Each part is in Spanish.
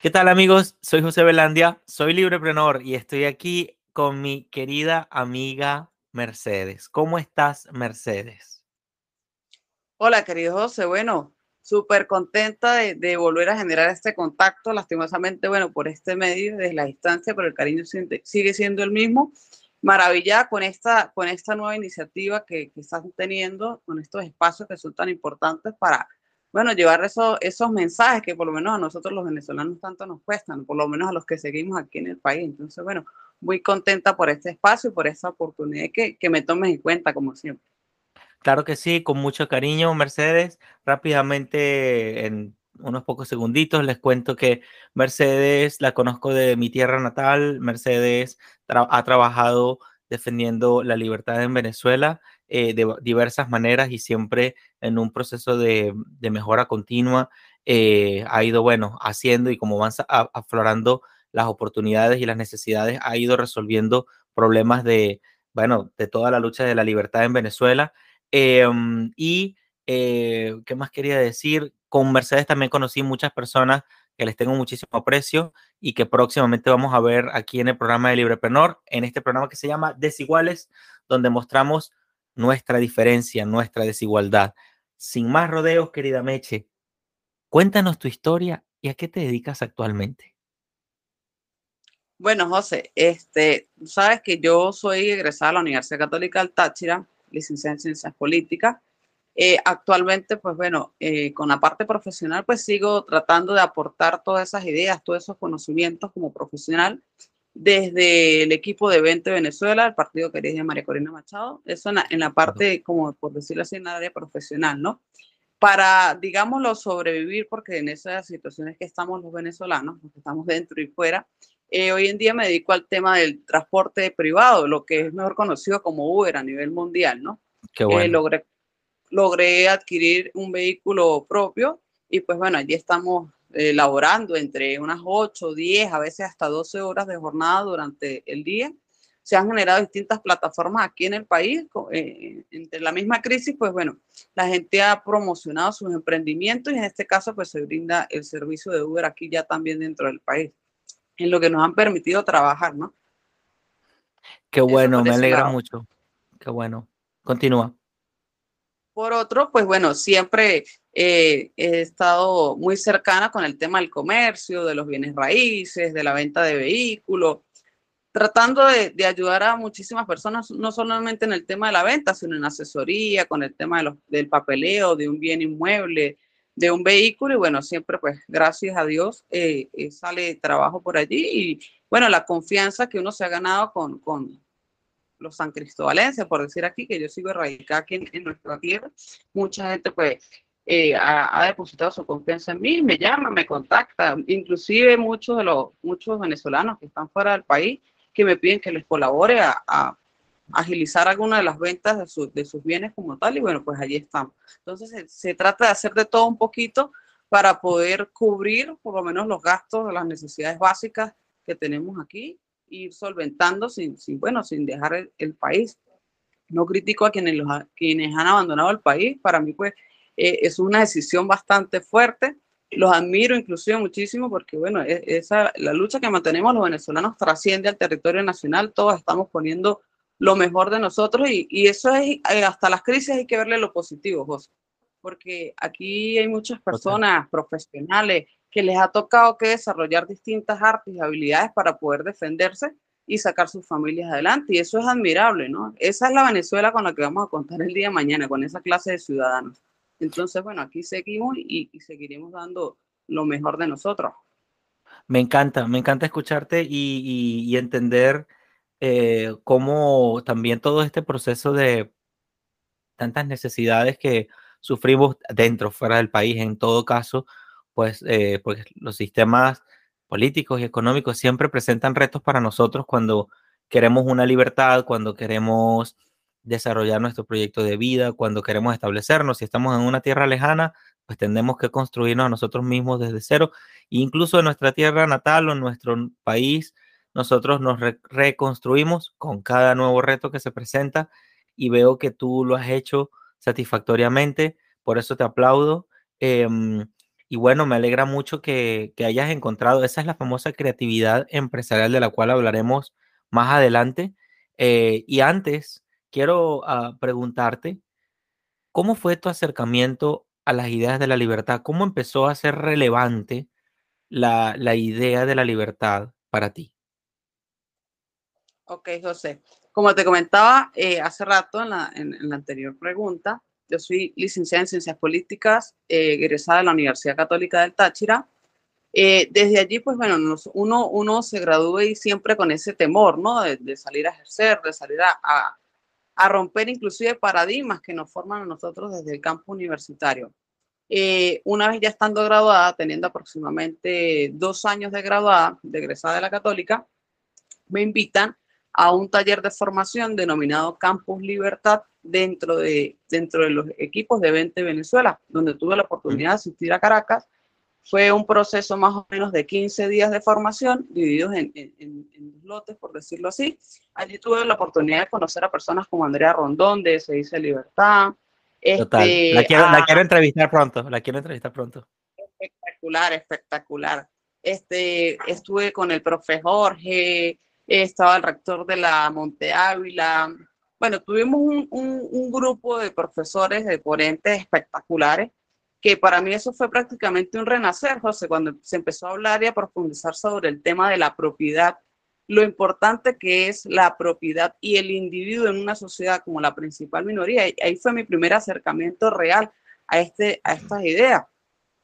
¿Qué tal amigos? Soy José Belandia, soy libreprenor y estoy aquí con mi querida amiga Mercedes. ¿Cómo estás, Mercedes? Hola, querido José. Bueno, súper contenta de, volver a generar este contacto. Lastimosamente, bueno, por este medio, desde la distancia, pero el cariño sigue siendo el mismo. Maravillada con esta, con esta nueva iniciativa que, que están teniendo, con estos espacios que son tan importantes para bueno, llevar eso, esos mensajes que por lo menos a nosotros los venezolanos tanto nos cuestan, por lo menos a los que seguimos aquí en el país. Entonces, bueno, muy contenta por este espacio y por esta oportunidad que, que me tomes en cuenta, como siempre. Claro que sí, con mucho cariño, Mercedes. Rápidamente, en unos pocos segunditos, les cuento que Mercedes la conozco de mi tierra natal. Mercedes ha trabajado defendiendo la libertad en Venezuela eh, de diversas maneras y siempre en un proceso de, mejora continua. Eh, ha ido, bueno, haciendo y como van aflorando las oportunidades y las necesidades, ha ido resolviendo problemas de, bueno, de toda la lucha de la libertad en Venezuela. Em, y, eh, ¿qué más quería decir? Con Mercedes también conocí muchas personas que les tengo muchísimo aprecio y que próximamente vamos a ver aquí en el programa de Libreprenor, en este programa que se llama Desiguales, donde mostramos nuestra diferencia, nuestra desigualdad. Sin más rodeos, querida Meche, cuéntanos tu historia y a qué te dedicas actualmente. Bueno, José, este, sabes que yo soy egresada de la Universidad Católica del Táchira, licenciada en Ciencias Políticas. Eh, actualmente, pues bueno, eh, con la parte profesional, pues sigo tratando de aportar todas esas ideas, todos esos conocimientos como profesional desde el equipo de 20 Venezuela, el partido que dirige María Corina Machado, eso en la, parte, como por decirlo así, en la área profesional, ¿no? Para, digámoslo, sobrevivir, porque en esas situaciones que estamos los venezolanos, los que estamos dentro y fuera, eh, hoy en día me dedico al tema del transporte privado, lo que es mejor conocido como Uber a nivel mundial, ¿no? Qué bueno. Eh, logré, logré adquirir un vehículo propio y pues bueno, allí estamos eh, laborando entre unas 8, 10, a veces hasta 12 horas de jornada durante el día. Se han generado distintas plataformas aquí en el país. Eh, entre la misma crisis, pues bueno, la gente ha promocionado sus emprendimientos y en este caso, pues se brinda el servicio de Uber aquí ya también dentro del país, en lo que nos han permitido trabajar, ¿no? Qué bueno, me alegra mucho. Qué bueno. Continúa. Por otro, pues bueno, siempre eh, he estado muy cercana con el tema del comercio, de los bienes raíces, de la venta de vehículos, tratando de, ayudar a muchísimas personas, no solamente en el tema de la venta, sino en asesoría, con el tema del papeleo, de un bien inmueble, de un vehículo. Y bueno, siempre pues gracias a Dios eh, eh, sale trabajo por allí y bueno, la confianza que uno se ha ganado con, con los san cristobalenses, por decir aquí, que yo sigo radicada aquí en, nuestra tierra, mucha gente pues eh, ha, depositado su confianza en mí, me llama, me contacta, inclusive muchos de los muchos venezolanos que están fuera del país que me piden que les colabore a, agilizar alguna de las ventas de, de, sus bienes como tal y bueno, pues allí estamos. Entonces se, se, trata de hacer de todo un poquito para poder cubrir por lo menos los gastos de las necesidades básicas que tenemos aquí ir solventando sin, sin bueno, sin dejar el, país. No critico a quienes, los, quienes han abandonado el país. Para mí, pues, eh, es una decisión bastante fuerte. Los admiro inclusive muchísimo porque, bueno, e, esa, la lucha que mantenemos los venezolanos trasciende al territorio nacional. Todos estamos poniendo lo mejor de nosotros y, y eso es, eh, hasta las crisis hay que verle lo positivo, José. Porque aquí hay muchas personas profesionales que les ha tocado que desarrollar distintas artes y habilidades para poder defenderse y sacar sus familias adelante. Y eso es admirable, ¿no? Esa es la Venezuela con la que vamos a contar el día de mañana, con esa clase de ciudadanos. Entonces, bueno, aquí seguimos y, seguiremos dando lo mejor de nosotros. Me encanta, me encanta escucharte y, entender eh, cómo también todo este proceso de tantas necesidades que sufrimos dentro, fuera del país, en todo caso, pues eh, porque los sistemas políticos y económicos siempre presentan retos para nosotros cuando queremos una libertad, cuando queremos desarrollar nuestro proyecto de vida, cuando queremos establecernos. Si estamos en una tierra lejana, pues tenemos que construirnos a nosotros mismos desde cero. E incluso en nuestra tierra natal o en nuestro país, nosotros nos reconstruimos con cada nuevo reto que se presenta y veo que tú lo has hecho satisfactoriamente. Por eso te aplaudo. Em, Y bueno, me alegra mucho que, hayas encontrado, esa es la famosa creatividad empresarial de la cual hablaremos más adelante. Eh, y antes, quiero ah, preguntarte, ¿cómo fue tu acercamiento a las ideas de la libertad? ¿Cómo empezó a ser relevante la, idea de la libertad para ti? Ok, José. Como te comentaba eh, hace rato en la, en la anterior pregunta, yo soy licenciada en Ciencias Políticas, eh, egresada de la Universidad Católica del Táchira. Eh, desde allí, pues bueno, uno, uno se gradúa y siempre con ese temor, ¿no? De, salir a ejercer, de salir a, a, romper inclusive paradigmas que nos forman a nosotros desde el campo universitario. Eh, una vez ya estando graduada, teniendo aproximadamente dos años de graduada, de egresada de la Católica, me invitan a un taller de formación denominado Campus Libertad dentro de, dentro de los equipos de 20 Venezuela, donde tuve la oportunidad de asistir a Caracas. Fue un proceso más o menos de 15 días de formación, divididos en, en, lotes, por decirlo así. Allí tuve la oportunidad de conocer a personas como Andrea Rondón, de Se dice Libertad. Este, la, quiero, la quiero entrevistar pronto, la quiero entrevistar pronto. Espectacular, espectacular. Este, estuve con el profe Jorge, estaba el rector de la Monte Ávila. Bueno, tuvimos un, grupo de profesores, de ponentes espectaculares, que para mí eso fue prácticamente un renacer, José, cuando se empezó a hablar y a profundizar sobre el tema de la propiedad, lo importante que es la propiedad y el individuo en una sociedad como la principal minoría. Ahí fue mi primer acercamiento real a, este, a estas ideas.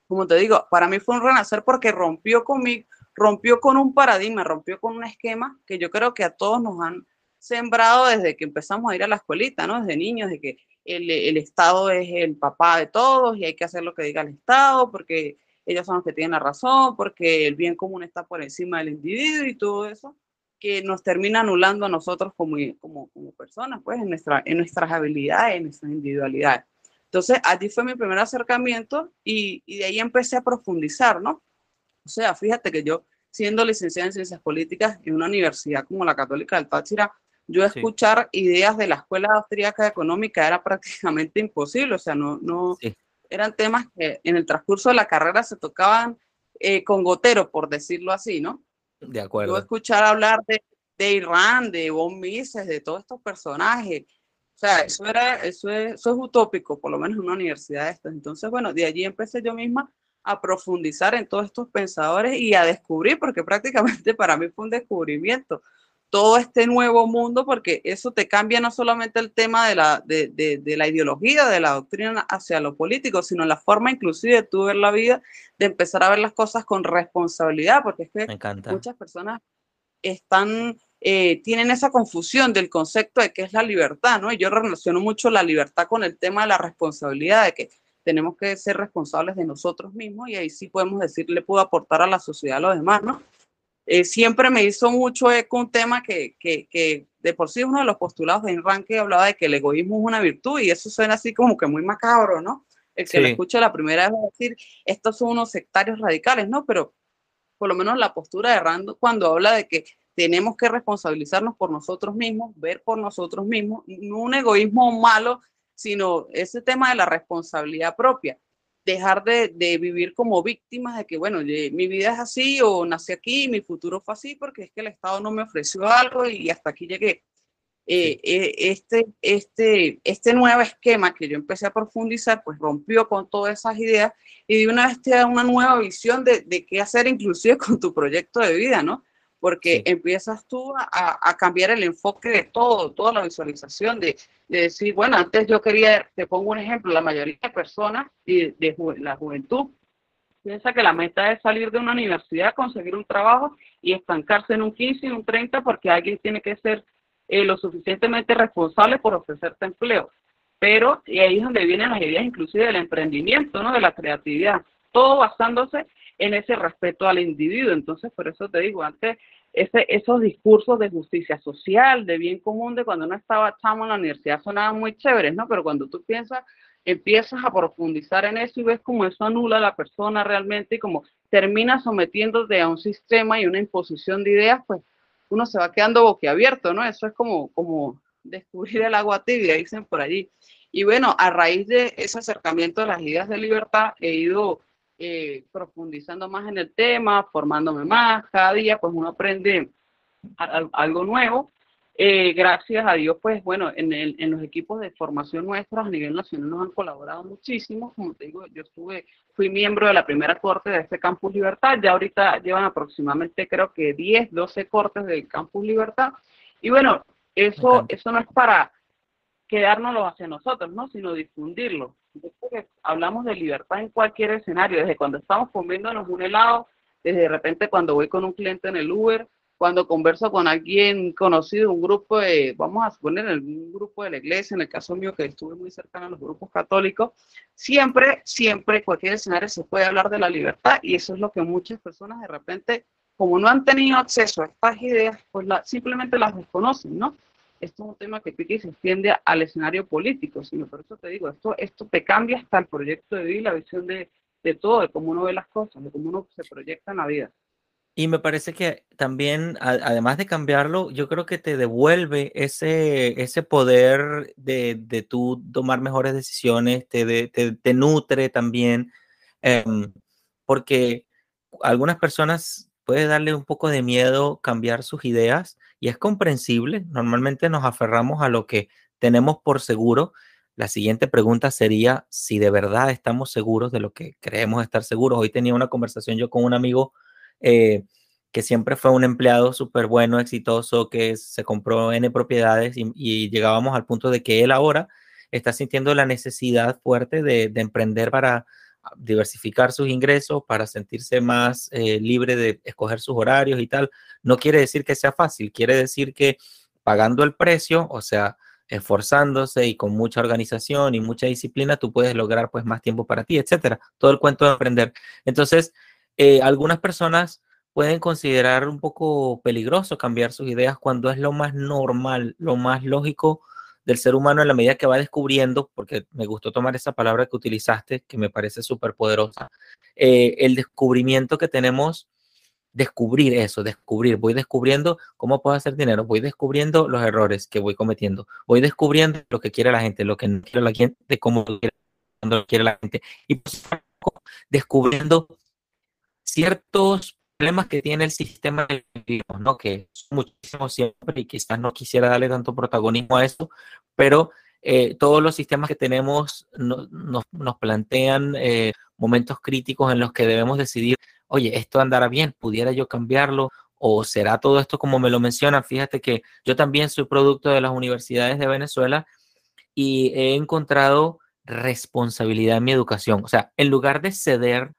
Como te digo, para mí fue un renacer porque rompió conmigo, rompió con un paradigma, rompió con un esquema que yo creo que a todos nos han sembrado desde que empezamos a ir a la escuelita, ¿no? Desde niños, de que el, el, Estado es el papá de todos y hay que hacer lo que diga el Estado porque ellos son los que tienen la razón, porque el bien común está por encima del individuo y todo eso, que nos termina anulando a nosotros como, como, como personas, pues, en, nuestra, en nuestras habilidades, en nuestras individualidades. Entonces, allí fue mi primer acercamiento y, y de ahí empecé a profundizar, ¿no? O sea, fíjate que yo, siendo licenciada en ciencias políticas en una universidad como la Católica del Táchira, yo escuchar ideas de la Escuela Austríaca Económica era prácticamente imposible, o sea, no, no eran temas que en el transcurso de la carrera se tocaban eh, con gotero, por decirlo así, ¿no? De acuerdo. Yo escuchar hablar de, de Irán, de Von Mises, de todos estos personajes, o sea, eso, era, eso, es, eso es utópico, por lo menos en una universidad de estas. Entonces, bueno, de allí empecé yo misma a profundizar en todos estos pensadores y a descubrir, porque prácticamente para mí fue un descubrimiento todo este nuevo mundo, porque eso te cambia no solamente el tema de la, de, de, la ideología, de la doctrina hacia lo político, sino la forma inclusive de tú ver la vida, de empezar a ver las cosas con responsabilidad, porque es que muchas personas están, eh, tienen esa confusión del concepto de qué es la libertad, ¿no? Y yo relaciono mucho la libertad con el tema de la responsabilidad, de que tenemos que ser responsables de nosotros mismos y ahí sí podemos decir, le puedo aportar a la sociedad a los demás, ¿no? Eh, siempre me hizo mucho eco un tema que, que, que, de por sí uno de los postulados de Enrique hablaba de que el egoísmo es una virtud y eso suena así como que muy macabro, ¿no? El que lo escucha la primera vez decir, estos son unos sectarios radicales, ¿no? Pero por lo menos la postura de Rando cuando habla de que tenemos que responsabilizarnos por nosotros mismos, ver por nosotros mismos, no un egoísmo malo sino ese tema de la responsabilidad propia. Dejar de, vivir como víctimas de que, bueno, mi vida es así o nací aquí, mi futuro fue así porque es que el Estado no me ofreció algo y hasta aquí llegué. Eh, eh, este, este, este nuevo esquema que yo empecé a profundizar, pues rompió con todas esas ideas y de una vez te da una nueva visión de, de qué hacer inclusive con tu proyecto de vida, ¿no? Porque empiezas tú a, cambiar el enfoque de todo, toda la visualización, de, decir, bueno, antes yo quería, te pongo un ejemplo, la mayoría de personas y de, la juventud piensa que la meta es salir de una universidad, conseguir un trabajo y estancarse en un 15 y un 30 porque alguien tiene que ser eh, lo suficientemente responsable por ofrecerte empleo. Pero y ahí es donde vienen las ideas inclusive del emprendimiento, ¿no? de la creatividad, todo basándose en ese respeto al individuo. Entonces, por eso te digo, antes ese, esos discursos de justicia social, de bien común, de cuando uno estaba chamo en la universidad sonaban muy chéveres, ¿no? Pero cuando tú piensas, empiezas a profundizar en eso y ves cómo eso anula a la persona realmente y como termina sometiéndote a un sistema y una imposición de ideas, pues uno se va quedando boquiabierto, ¿no? Eso es como, como descubrir el agua tibia, dicen por allí. Y bueno, a raíz de ese acercamiento a las ideas de libertad, he ido eh, profundizando más en el tema, formándome más, cada día pues uno aprende algo nuevo. Eh, gracias a Dios, pues bueno, en, el, en, los equipos de formación nuestros a nivel nacional nos han colaborado muchísimo. Como te digo, yo estuve, fui miembro de la primera corte de este Campus Libertad. Ya ahorita llevan aproximadamente, creo que 10, 12 cortes del Campus Libertad. Y bueno, eso, eso no es para quedárnoslo hacia nosotros, ¿no? Sino difundirlo. Hablamos de libertad en cualquier escenario, desde cuando estamos comiéndonos un helado, desde de repente cuando voy con un cliente en el Uber, cuando converso con alguien conocido, un grupo de, vamos a suponer, un grupo de la iglesia, en el caso mío que estuve muy cercano a los grupos católicos, siempre, siempre, cualquier escenario se puede hablar de la libertad y eso es lo que muchas personas de repente, como no han tenido acceso a estas ideas, pues la, simplemente las desconocen, ¿no? Esto es un tema que pique y se extiende al escenario político, sino por eso te digo, esto, esto te cambia hasta el proyecto de vida la visión de, de todo, de cómo uno ve las cosas, de cómo uno se proyecta en la vida. Y me parece que también, además de cambiarlo, yo creo que te devuelve ese, ese poder de, de tú tomar mejores decisiones, te, te, nutre también, em, porque algunas personas puede darle un poco de miedo cambiar sus ideas y es comprensible. Normalmente nos aferramos a lo que tenemos por seguro. La siguiente pregunta sería si de verdad estamos seguros de lo que creemos estar seguros. Hoy tenía una conversación yo con un amigo eh, que siempre fue un empleado súper bueno, exitoso, que se compró N propiedades y, llegábamos al punto de que él ahora está sintiendo la necesidad fuerte de, emprender para diversificar sus ingresos, para sentirse más eh, libre de escoger sus horarios y tal. No quiere decir que sea fácil, quiere decir que pagando el precio, o sea, esforzándose y con mucha organización y mucha disciplina, tú puedes lograr pues más tiempo para ti, etcétera. Todo el cuento de emprender. Entonces, eh, algunas personas pueden considerar un poco peligroso cambiar sus ideas cuando es lo más normal, lo más lógico del ser humano en la medida que va descubriendo, porque me gustó tomar esa palabra que utilizaste, que me parece súper poderosa, eh, el descubrimiento que tenemos, descubrir eso, descubrir, voy descubriendo cómo puedo hacer dinero, voy descubriendo los errores que voy cometiendo, voy descubriendo lo que quiere la gente, lo que no quiere la gente, cómo lo quiere la gente, y descubriendo ciertos problemas que tiene el sistema, ¿no? que son muchísimos siempre y quizás no quisiera darle tanto protagonismo a eso, pero eh, todos los sistemas que tenemos nos, plantean eh, momentos críticos en los que debemos decidir, oye, esto andará bien, pudiera yo cambiarlo o será todo esto como me lo mencionan. Fíjate que yo también soy producto de las universidades de Venezuela y he encontrado responsabilidad en mi educación. O sea, en lugar de ceder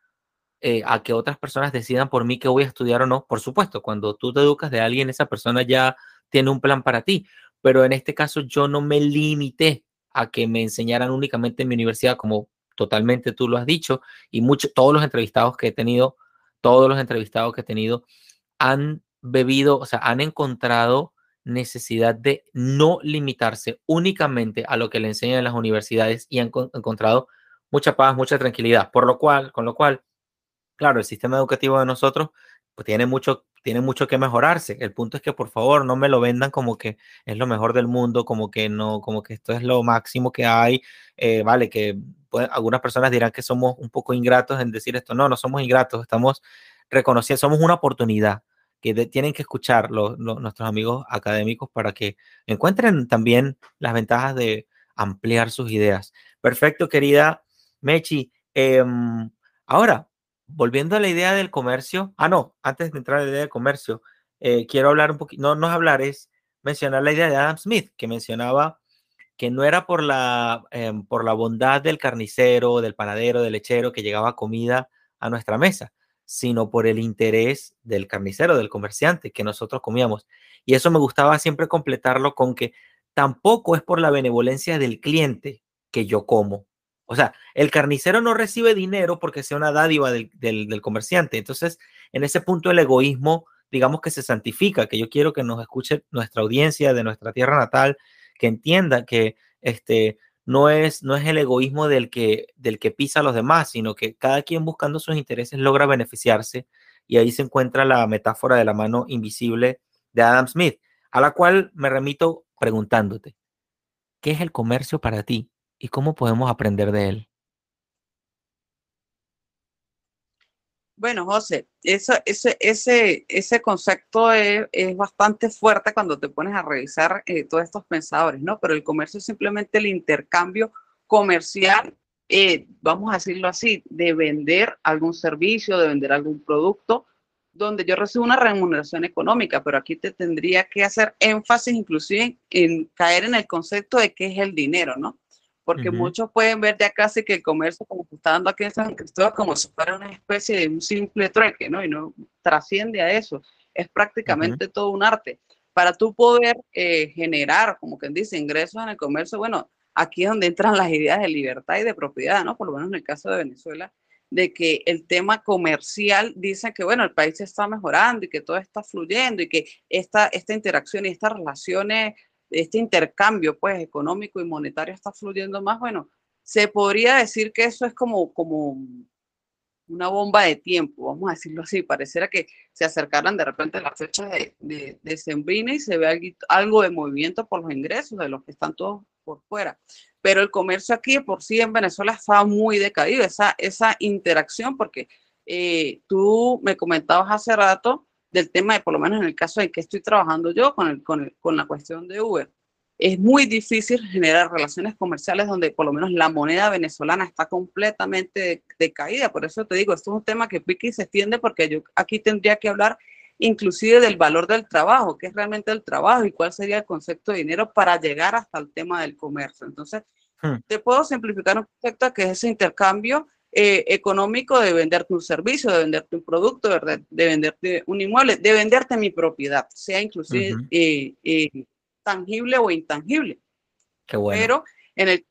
eh, a que otras personas decidan por mí que voy a estudiar o no. Por supuesto, cuando tú te educas de alguien, esa persona ya tiene un plan para ti. Pero en este caso yo no me limité a que me enseñaran únicamente en mi universidad, como totalmente tú lo has dicho, y muchos, todos los entrevistados que he tenido, todos los entrevistados que he tenido han bebido, o sea, han encontrado necesidad de no limitarse únicamente a lo que le enseñan en las universidades y han encontrado mucha paz, mucha tranquilidad, por lo cual, con lo cual claro, el sistema educativo de nosotros pues, tiene mucho, tiene mucho que mejorarse. El punto es que por favor no me lo vendan como que es lo mejor del mundo, como que no, como que esto es lo máximo que hay. Eh, vale, que pues, algunas personas dirán que somos un poco ingratos en decir esto. No, no somos ingratos, estamos reconociendo, somos una oportunidad que tienen que escuchar nuestros amigos académicos para que encuentren también las ventajas de ampliar sus ideas. Perfecto, querida Mechi. Em, ahora, volviendo a la idea del comercio, ah, no, antes de entrar a la idea del comercio, eh, quiero hablar un poquito, no, no hablar, es mencionar la idea de Adam Smith, que mencionaba que no era por la, em, por la bondad del carnicero, del panadero, del lechero que llegaba comida a nuestra mesa, sino por el interés del carnicero, del comerciante que nosotros comíamos. Y eso me gustaba siempre completarlo con que tampoco es por la benevolencia del cliente que yo como, o sea, el carnicero no recibe dinero porque sea una dádiva del, comerciante. Entonces, en ese punto el egoísmo, digamos que se santifica, que yo quiero que nos escuche nuestra audiencia de nuestra tierra natal, que entienda que este, no, es, no es el egoísmo del que, del que pisa a los demás, sino que cada quien buscando sus intereses logra beneficiarse. Y ahí se encuentra la metáfora de la mano invisible de Adam Smith, a la cual me remito preguntándote, ¿qué es el comercio para ti? Y cómo podemos aprender de él. Bueno, José, ese, ese, ese concepto es, es, bastante fuerte cuando te pones a revisar eh, todos estos pensadores, ¿no? Pero el comercio es simplemente el intercambio comercial, eh, vamos a decirlo así, de vender algún servicio, de vender algún producto, donde yo recibo una remuneración económica, pero aquí te tendría que hacer énfasis inclusive en, en caer en el concepto de qué es el dinero, ¿no? Porque uh -huh. muchos pueden ver ya casi que el comercio como que está dando aquí en San Cristóbal como si fuera una especie de un simple trueque, ¿no? Y no trasciende a eso, es prácticamente uh -huh. todo un arte. Para tú poder eh, generar, como quien dice, ingresos en el comercio, bueno, aquí es donde entran las ideas de libertad y de propiedad, ¿no? Por lo menos en el caso de Venezuela, de que el tema comercial dice que, bueno, el país está mejorando y que todo está fluyendo y que esta, esta interacción y estas relaciones este intercambio pues económico y monetario está fluyendo más, bueno, se podría decir que eso es como, como una bomba de tiempo, vamos a decirlo así, pareciera que se acercaran de repente a la fecha de, de, de Sembrina y se ve algo, algo de movimiento por los ingresos de los que están todos por fuera. Pero el comercio aquí por sí en Venezuela está muy decaído, esa, esa interacción, porque eh, tú me comentabas hace rato del tema de, por lo menos en el caso en que estoy trabajando yo con, el, con, el, con la cuestión de Uber, es muy difícil generar relaciones comerciales donde por lo menos la moneda venezolana está completamente decaída. Por eso te digo, esto es un tema que pique y se extiende porque yo aquí tendría que hablar inclusive del valor del trabajo, qué es realmente el trabajo y cuál sería el concepto de dinero para llegar hasta el tema del comercio. Entonces, hmm. te puedo simplificar un concepto que es ese intercambio eh, económico de venderte un servicio, de venderte un producto, de, de, venderte un inmueble, de venderte mi propiedad, sea inclusive uh -huh. eh, eh, tangible o intangible. Qué bueno. Pero en el,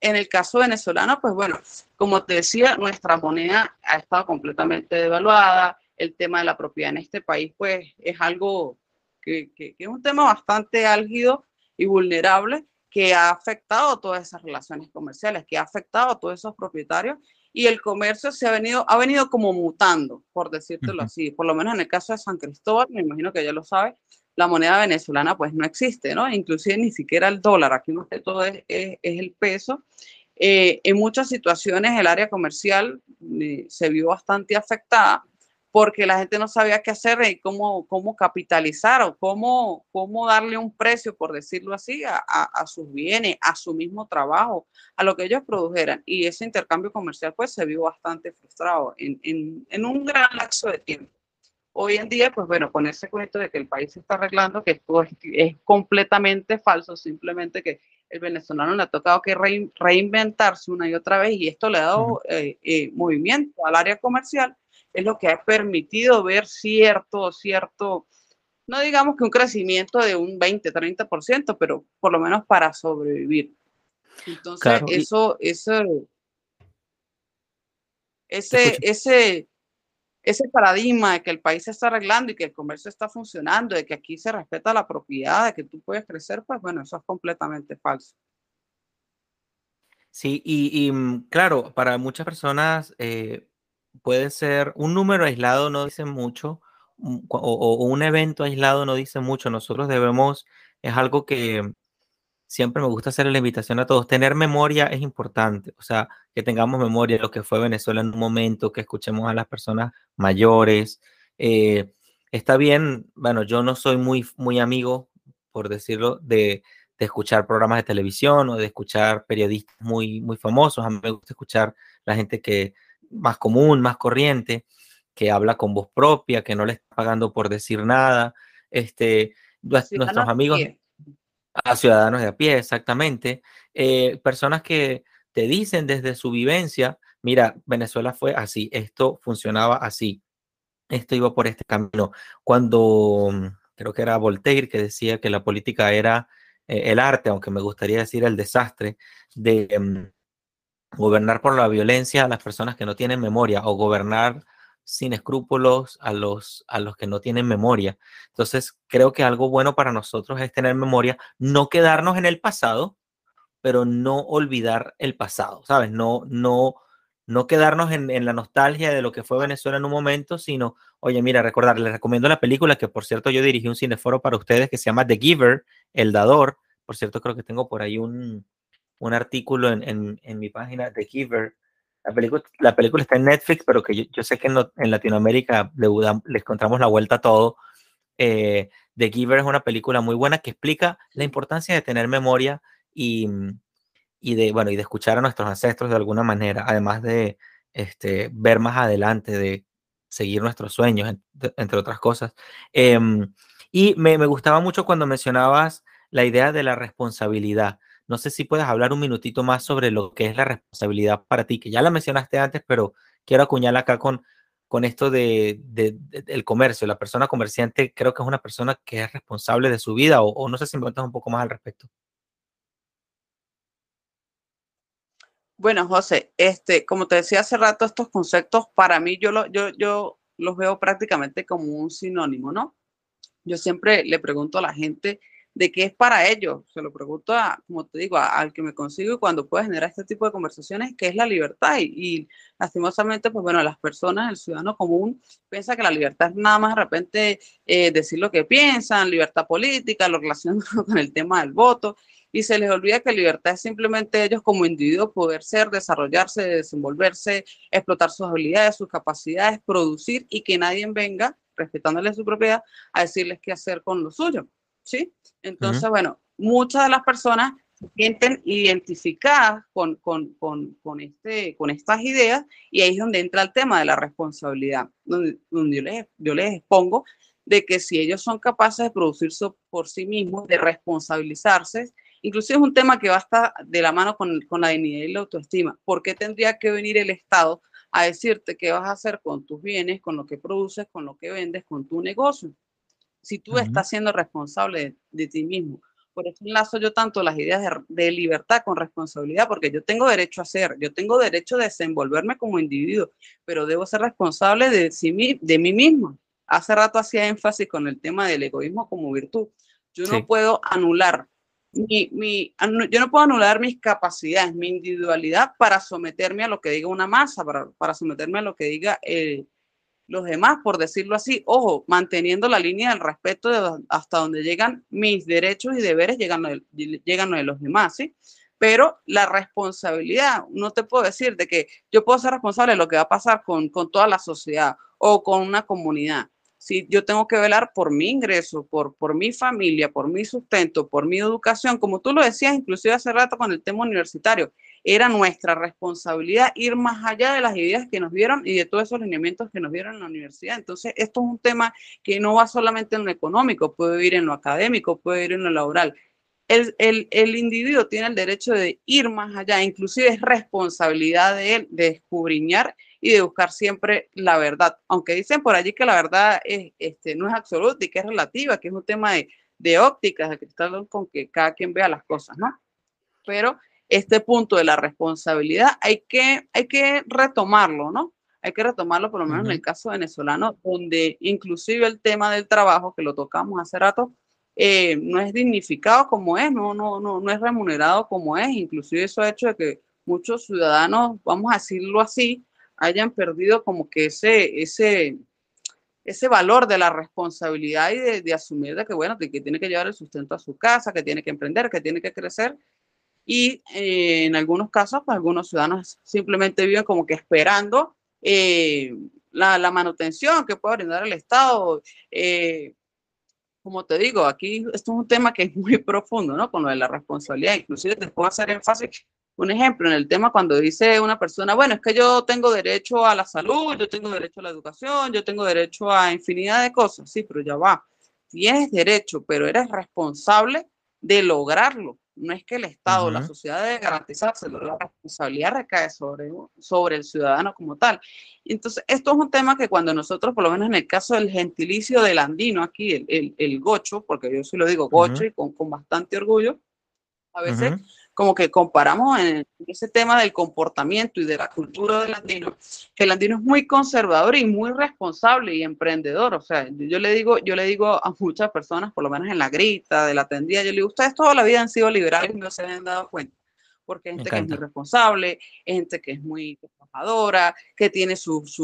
en el caso venezolano, pues bueno, como te decía, nuestra moneda ha estado completamente devaluada, el tema de la propiedad en este país, pues es algo que, que, que es un tema bastante álgido y vulnerable que ha afectado todas esas relaciones comerciales, que ha afectado a todos esos propietarios y el comercio se ha venido, ha venido como mutando, por decírtelo uh -huh. así. Por lo menos en el caso de San Cristóbal, me imagino que ya lo sabe, la moneda venezolana pues no existe, ¿no? Inclusive ni siquiera el dólar, aquí no sé, todo es, es, es el peso. Eh, en muchas situaciones el área comercial eh, se vio bastante afectada porque la gente no sabía qué hacer y cómo, cómo capitalizar o cómo, cómo darle un precio, por decirlo así, a, a, a, sus bienes, a su mismo trabajo, a lo que ellos produjeran. Y ese intercambio comercial pues se vio bastante frustrado en, en, en un gran lapso de tiempo. Hoy en día, pues bueno, con ese cuento de que el país se está arreglando, que esto es, es completamente falso, simplemente que el venezolano le ha tocado que re, reinventarse una y otra vez y esto le ha dado eh, eh, movimiento al área comercial es lo que ha permitido ver cierto, cierto, no digamos que un crecimiento de un 20, 30%, pero por lo menos para sobrevivir. Entonces, claro. eso, eso, ese, ese, ese paradigma de que el país se está arreglando y que el comercio está funcionando, de que aquí se respeta la propiedad, de que tú puedes crecer, pues bueno, eso es completamente falso. Sí, y, y mm, claro, para muchas personas eh, puede ser un número aislado, no dice mucho, o, o, un evento aislado no dice mucho. Nosotros debemos, es algo que siempre me gusta hacer la invitación a todos. Tener memoria es importante, o sea, que tengamos memoria de lo que fue Venezuela en un momento, que escuchemos a las personas mayores. Eh, está bien, bueno, yo no soy muy, muy amigo, por decirlo, de, de escuchar programas de televisión o de escuchar periodistas muy, muy famosos. A mí me gusta escuchar la gente que más común, más corriente, que habla con voz propia, que no le está pagando por decir nada. Este, nuestros amigos, a ciudadanos de a pie, exactamente. Eh, personas que te dicen desde su vivencia, mira, Venezuela fue así, esto funcionaba así, esto iba por este camino. Cuando creo que era Voltaire que decía que la política era eh, el arte, aunque me gustaría decir el desastre, de um, gobernar por la violencia a las personas que no tienen memoria o gobernar sin escrúpulos a los, a los que no tienen memoria. Entonces, creo que algo bueno para nosotros es tener memoria, no quedarnos en el pasado, pero no olvidar el pasado, ¿sabes? No, no, no quedarnos en, en, la nostalgia de lo que fue Venezuela en un momento, sino, oye, mira, recordar, les recomiendo la película que, por cierto, yo dirigí un cineforo para ustedes que se llama The Giver, El Dador. Por cierto, creo que tengo por ahí un, un artículo en, en, mi página The Giver, La película, la película está en Netflix, pero que yo, sé que en, Latinoamérica le, le, encontramos la vuelta a todo. Eh, The Giver es una película muy buena que explica la importancia de tener memoria y, y, de, bueno, y de escuchar a nuestros ancestros de alguna manera, además de este, ver más adelante, de seguir nuestros sueños, entre otras cosas. Em, y me, me, gustaba mucho cuando mencionabas la idea de la responsabilidad. No sé si puedes hablar un minutito más sobre lo que es la responsabilidad para ti, que ya la mencionaste antes, pero quiero acuñar acá con, con esto de, del comercio. La persona comerciante creo que es una persona que es responsable de su vida o, no sé si me cuentas un poco más al respecto. Bueno, José, este, como te decía hace rato, estos conceptos para mí yo, lo, yo, yo los veo prácticamente como un sinónimo, ¿no? Yo siempre le pregunto a la gente de qué es para ellos. Se lo pregunto, a, como te digo, al que me consigo y cuando puedo generar este tipo de conversaciones, ¿qué es la libertad? Y, lastimosamente, pues bueno, las personas, el ciudadano común, piensa que la libertad es nada más de repente eh, decir lo que piensan, libertad política, lo relacionado con el tema del voto. Y se les olvida que libertad es simplemente ellos como individuos poder ser, desarrollarse, desenvolverse, explotar sus habilidades, sus capacidades, producir y que nadie venga, respetándole su propiedad, a decirles qué hacer con lo suyo. ¿Sí? Entonces, bueno, muchas de las personas se sienten identificadas con, con, con, con, este, con estas ideas y ahí es donde entra el tema de la responsabilidad, donde, donde yo, les, yo les expongo de que si ellos son capaces de producirse por sí mismos, de responsabilizarse, inclusive es un tema que va a estar de la mano con, con la dignidad y la autoestima. ¿Por qué tendría que venir el Estado a decirte qué vas a hacer con tus bienes, con lo que produces, con lo que vendes, con tu negocio? Si tú estás siendo responsable de, ti mismo. Por eso enlazo yo tanto las ideas de, libertad con responsabilidad, porque yo tengo derecho a ser, yo tengo derecho a desenvolverme como individuo, pero debo ser responsable de, de mí mismo. Hace rato hacía énfasis con el tema del egoísmo como virtud. Yo no puedo anular mi, mi, yo no puedo anular mis capacidades, mi individualidad para someterme a lo que diga una masa, para, para someterme a lo que diga el, los demás, por decirlo así, ojo, manteniendo la línea del respeto hasta donde llegan mis derechos y deberes, llegan, llegan de los demás, ¿sí? Pero la responsabilidad, no te puedo decir de que yo puedo ser responsable de lo que va a pasar con, con toda la sociedad o con una comunidad. Si yo tengo que velar por mi ingreso, por, por mi familia, por mi sustento, por mi educación, como tú lo decías, inclusive hace rato con el tema universitario, era nuestra responsabilidad ir más allá de las ideas que nos dieron y de todos esos lineamientos que nos dieron en la universidad. Entonces, esto es un tema que no va solamente en lo económico, puede ir en lo académico, puede ir en lo laboral. El, el, el, individuo tiene el derecho de ir más allá, inclusive es responsabilidad de él de escudriñar y de buscar siempre la verdad. Aunque dicen por allí que la verdad es, este, no es absoluta y que es relativa, que es un tema de, de ópticas, de cristal, con que cada quien vea las cosas, ¿no? Pero este punto de la responsabilidad hay que, hay que retomarlo, ¿no? Hay que retomarlo por lo menos en el caso venezolano, donde inclusive el tema del trabajo, que lo tocamos hace rato, eh, no es dignificado como es, no, no, no, no es remunerado como es, inclusive eso ha hecho de que muchos ciudadanos, vamos a decirlo así, hayan perdido como que ese, ese, ese valor de la responsabilidad y de, de asumir de que, bueno, que tiene que llevar el sustento a su casa, que tiene que emprender, que tiene que crecer y eh, en algunos casos, pues algunos ciudadanos simplemente viven como que esperando eh, la, la, manutención que puede brindar el Estado. Eh, como te digo, aquí esto es un tema que es muy profundo, ¿no? Con lo de la responsabilidad. Inclusive te puedo hacer énfasis, un ejemplo, en el tema cuando dice una persona, bueno, es que yo tengo derecho a la salud, yo tengo derecho a la educación, yo tengo derecho a infinidad de cosas. Sí, pero ya va. Tienes derecho, pero eres responsable de lograrlo no es que el Estado, la sociedad debe garantizárselo, la responsabilidad recae sobre, sobre el ciudadano como tal. Entonces, esto es un tema que cuando nosotros, por lo menos en el caso del gentilicio del andino aquí, el, el, el gocho, porque yo sí lo digo gocho y con, con bastante orgullo, a veces como que comparamos en ese tema del comportamiento y de la cultura del andino, que el andino es muy conservador y muy responsable y emprendedor. O sea, yo, le digo, yo le digo a muchas personas, por lo menos en la grita, de la tendida, yo le digo, ustedes toda la vida han sido liberales y no se han dado cuenta. Porque hay gente que es muy responsable, gente que es muy trabajadora, que tiene sus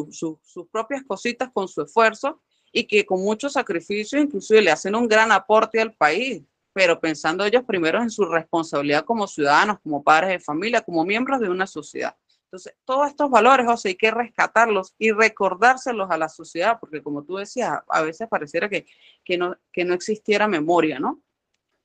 propias cositas con su esfuerzo y que con mucho sacrificio inclusive le hacen un gran aporte al país pero pensando ellos primero en su responsabilidad como ciudadanos, como padres de familia, como miembros de una sociedad. Entonces, todos estos valores, José, hay que rescatarlos y recordárselos a la sociedad, porque como tú decías, a veces pareciera que, que, no, que no existiera memoria, ¿no?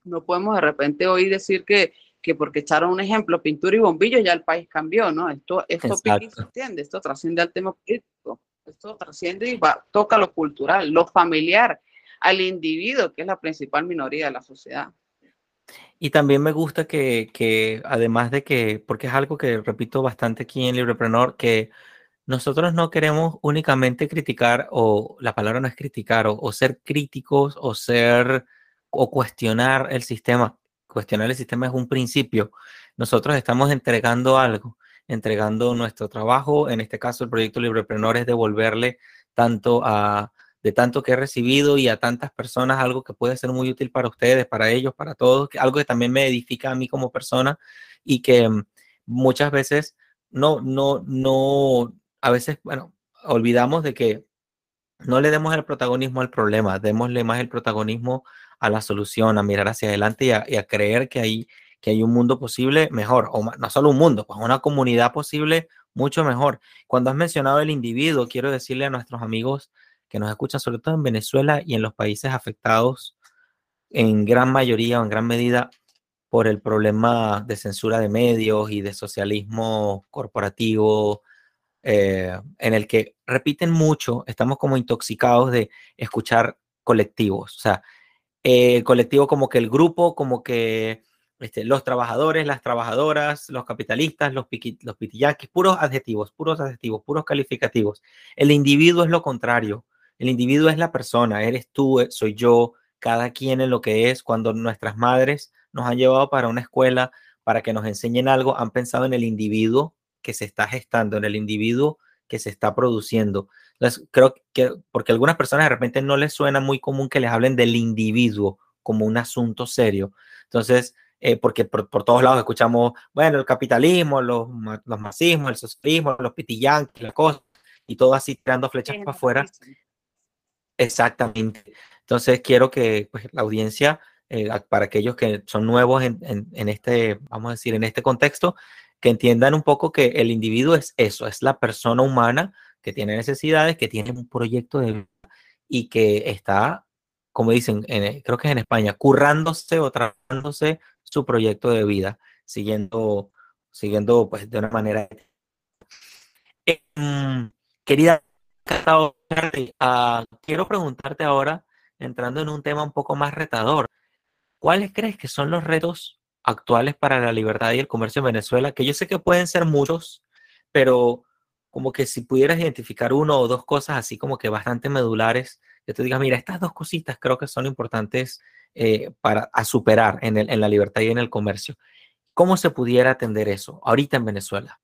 No podemos de repente hoy decir que, que porque echaron un ejemplo, pintura y bombillos, ya el país cambió, ¿no? Esto, esto entiende, esto trasciende al tema político, esto trasciende y va, toca lo cultural, lo familiar, al individuo, que es la principal minoría de la sociedad. Y también me gusta que, además de que, porque es algo que repito bastante aquí en Librepreneur, que nosotros no queremos únicamente criticar, o la palabra no es criticar, o, ser críticos, o ser, o cuestionar el sistema. Cuestionar el sistema es un principio. Nosotros estamos entregando algo, entregando nuestro trabajo. En este caso, el proyecto Librepreneur es devolverle tanto a de tanto que he recibido y a tantas personas, algo que puede ser muy útil para ustedes, para ellos, para todos, algo que también me edifica a mí como persona y que mm, muchas veces no, no, no, a veces, bueno, olvidamos de que no le demos el protagonismo al problema, démosle más el protagonismo a la solución, a mirar hacia adelante y a, creer que hay, que hay un mundo posible mejor, o no solo un mundo, pues una comunidad posible mucho mejor. Cuando has mencionado el individuo, quiero decirle a nuestros amigos que nos escuchan, sobre todo en Venezuela y en los países afectados en gran mayoría o en gran medida por el problema de censura de medios y de socialismo corporativo, eh, en el que repiten mucho, estamos como intoxicados de escuchar colectivos, o sea, el colectivo como que el grupo, como que este, los trabajadores, las trabajadoras, los capitalistas, los, los pitillaquis, puros adjetivos, puros adjetivos, puros calificativos. El individuo es lo contrario. El individuo es la persona, eres tú, eh, soy yo, cada quien en lo que es. Cuando nuestras madres nos han llevado para una escuela para que nos enseñen algo, han pensado en el individuo que se está gestando, en el individuo que se está produciendo. Entonces, creo que porque a algunas personas de repente no les suena muy común que les hablen del individuo como un asunto serio. Entonces, eh, porque por, todos lados escuchamos, bueno, el capitalismo, los, los masismos, el socialismo, los pitillanques, la cosa, y todo así tirando flechas para afuera. Exactamente. Entonces quiero que pues, la audiencia, eh, para aquellos que son nuevos en, en, este, vamos a decir, en este contexto, que entiendan un poco que el individuo es eso, es la persona humana que tiene necesidades, que tiene un proyecto de vida y que está, como dicen, creo que es en España, currándose o trabajándose su proyecto de vida, siguiendo, siguiendo pues de una manera. Eh, querida Uh, quiero preguntarte ahora, entrando en un tema un poco más retador, ¿cuáles crees que son los retos actuales para la libertad y el comercio en Venezuela? Que yo sé que pueden ser muchos, pero como que si pudieras identificar uno o dos cosas así como que bastante medulares, que tú digas, mira, estas dos cositas creo que son importantes eh, para a superar en, el, en la libertad y en el comercio. ¿Cómo se pudiera atender eso ahorita en Venezuela?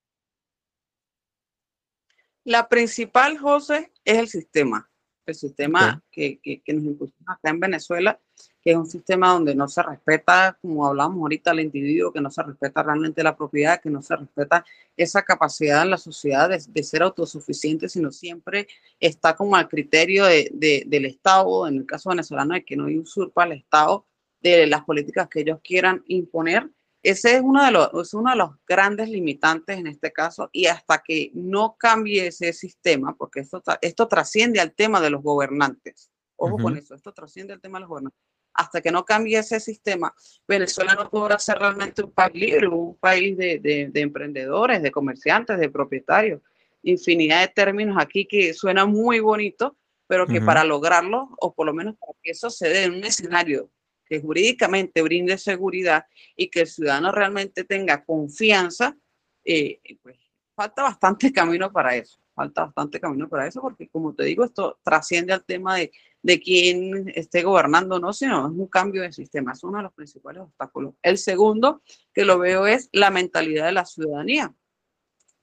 La principal, José, es el sistema. El sistema que, que, nos impuso acá en Venezuela, que es un sistema donde no se respeta, como hablamos ahorita, al individuo, que no se respeta realmente la propiedad, que no se respeta esa capacidad en la sociedad de, ser autosuficiente, sino siempre está como al criterio de, del Estado, en el caso venezolano, de que no usurpa al Estado de las políticas que ellos quieran imponer ese es uno, de los, uno de los grandes limitantes en este caso y hasta que no cambie ese sistema, porque esto, esto trasciende al tema de los gobernantes. Ojo con eso, esto trasciende al tema de los gobernantes. Hasta que no cambie ese sistema, Venezuela no podrá ser realmente un país libre, un país de, de, emprendedores, de comerciantes, de propietarios. Infinidad de términos aquí que suena muy bonito, pero que para lograrlo, o por lo menos para que eso se dé en un escenario que jurídicamente brinde seguridad y que el ciudadano realmente tenga confianza, eh, pues falta bastante camino para eso. Falta bastante camino para eso porque, como te digo, esto trasciende al tema de, de quién esté gobernando o no, sino es un cambio de sistema. Es uno de los principales obstáculos. El segundo que lo veo es la mentalidad de la ciudadanía.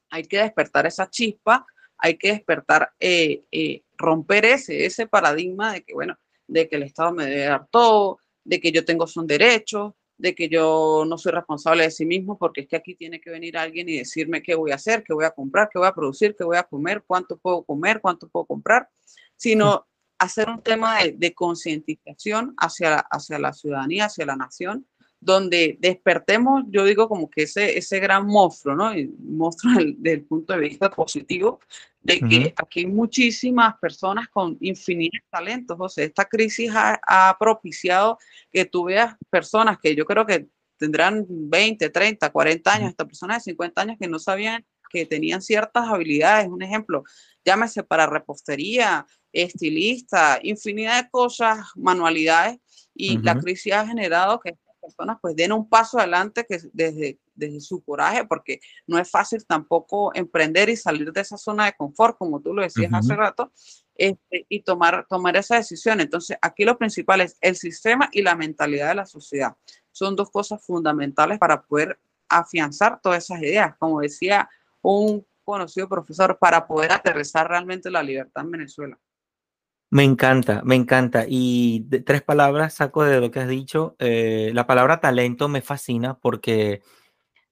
Hay que despertar esa chispa, hay que despertar, eh, eh, romper ese, ese paradigma de que, bueno, de que el Estado me debe dar todo, de que yo tengo son derechos, de que yo no soy responsable de sí mismo, porque es que aquí tiene que venir alguien y decirme qué voy a hacer, qué voy a comprar, qué voy a producir, qué voy a comer, cuánto puedo comer, cuánto puedo comprar, sino hacer un tema de, concientización hacia, hacia la ciudadanía, hacia la nación, donde despertemos, yo digo como que ese, ese gran monstruo, ¿no? El monstruo desde el punto de vista positivo, de que aquí hay muchísimas personas con infinitos talentos. O sea, esta crisis ha, ha, propiciado que tú veas personas que yo creo que tendrán 20, 30, 40 años, hasta personas de 50 años que no sabían que tenían ciertas habilidades. Un ejemplo, llámese para repostería, estilista, infinidad de cosas, manualidades, y la crisis ha generado que personas pues den un paso adelante que desde, desde su coraje, porque no es fácil tampoco emprender y salir de esa zona de confort, como tú lo decías hace rato, este, y tomar, tomar esa decisión. Entonces, aquí lo principal es el sistema y la mentalidad de la sociedad. Son dos cosas fundamentales para poder afianzar todas esas ideas. Como decía un conocido profesor, para poder aterrizar realmente la libertad en Venezuela. Me encanta, me encanta. Y tres palabras saco de lo que has dicho. Eh, la palabra talento me fascina porque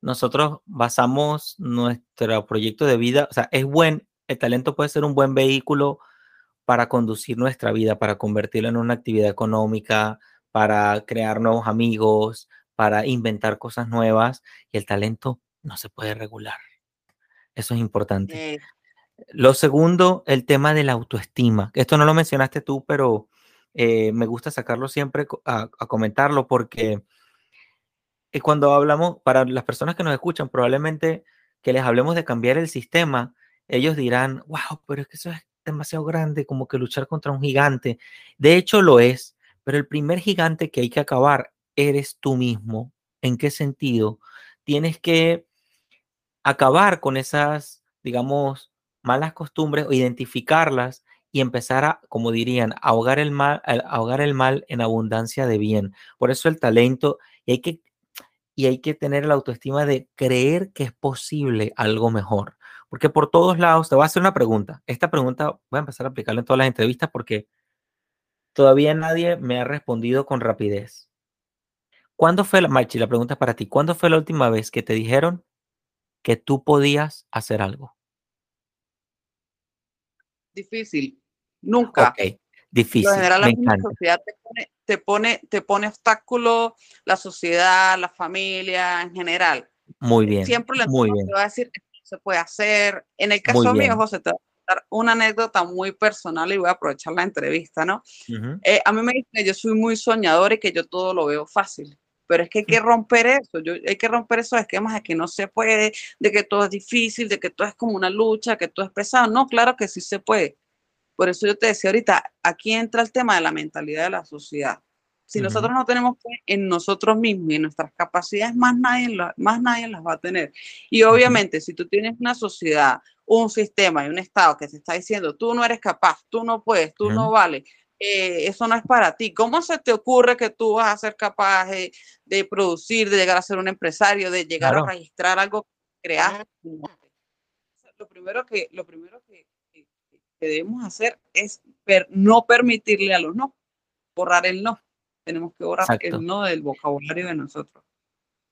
nosotros basamos nuestro proyecto de vida, o sea, es buen, el talento puede ser un buen vehículo para conducir nuestra vida, para convertirlo en una actividad económica, para crear nuevos amigos, para inventar cosas nuevas y el talento no se puede regular. Eso es importante. Lo segundo, el tema de la autoestima. Esto no lo mencionaste tú, pero eh, me gusta sacarlo siempre a, comentarlo porque eh, cuando hablamos, para las personas que nos escuchan, probablemente que les hablemos de cambiar el sistema, ellos dirán, wow, pero es que eso es demasiado grande, como que luchar contra un gigante. De hecho, lo es, pero el primer gigante que hay que acabar eres tú mismo. ¿En qué sentido? Tienes que acabar con esas, digamos, malas costumbres o identificarlas y empezar a, como dirían, ahogar el mal, ahogar el mal en abundancia de bien. Por eso el talento, y hay que, y hay que tener la autoestima de creer que es posible algo mejor. Porque por todos lados, te voy a hacer una pregunta. Esta pregunta voy a empezar a aplicarla en todas las entrevistas porque todavía nadie me ha respondido con rapidez. ¿Cuándo fue la, Marchi, la pregunta es para ti, ¿cuándo fue la última vez que te dijeron que tú podías hacer algo? Difícil. Nunca. difícil. general, la sociedad te pone, te pone, obstáculos, la sociedad, la familia en general. Muy bien. Siempre le muy va a decir que se puede hacer. En el caso mío, José, te voy a dar una anécdota muy personal y voy a aprovechar la entrevista, ¿no? Eh, a mí me dicen que yo soy muy soñador y que yo todo lo veo fácil pero es que hay que romper eso, yo, hay que romper esos esquemas de que no se puede, de que todo es difícil, de que todo es como una lucha, que todo es pesado. No, claro que sí se puede. Por eso yo te decía ahorita, aquí entra el tema de la mentalidad de la sociedad. Si nosotros no tenemos fe en nosotros mismos y en nuestras capacidades, más nadie, más nadie las va a tener. Y obviamente, si tú tienes una sociedad, un sistema y un Estado que se está diciendo, tú no eres capaz, tú no puedes, tú no vales, eh, eso no es para ti. ¿Cómo se te ocurre que tú vas a ser capaz de, producir, de llegar a ser un empresario, de llegar a registrar algo que Lo primero que, lo primero que, debemos hacer es no permitirle a los no, borrar el no. Tenemos que borrar el no del vocabulario de nosotros.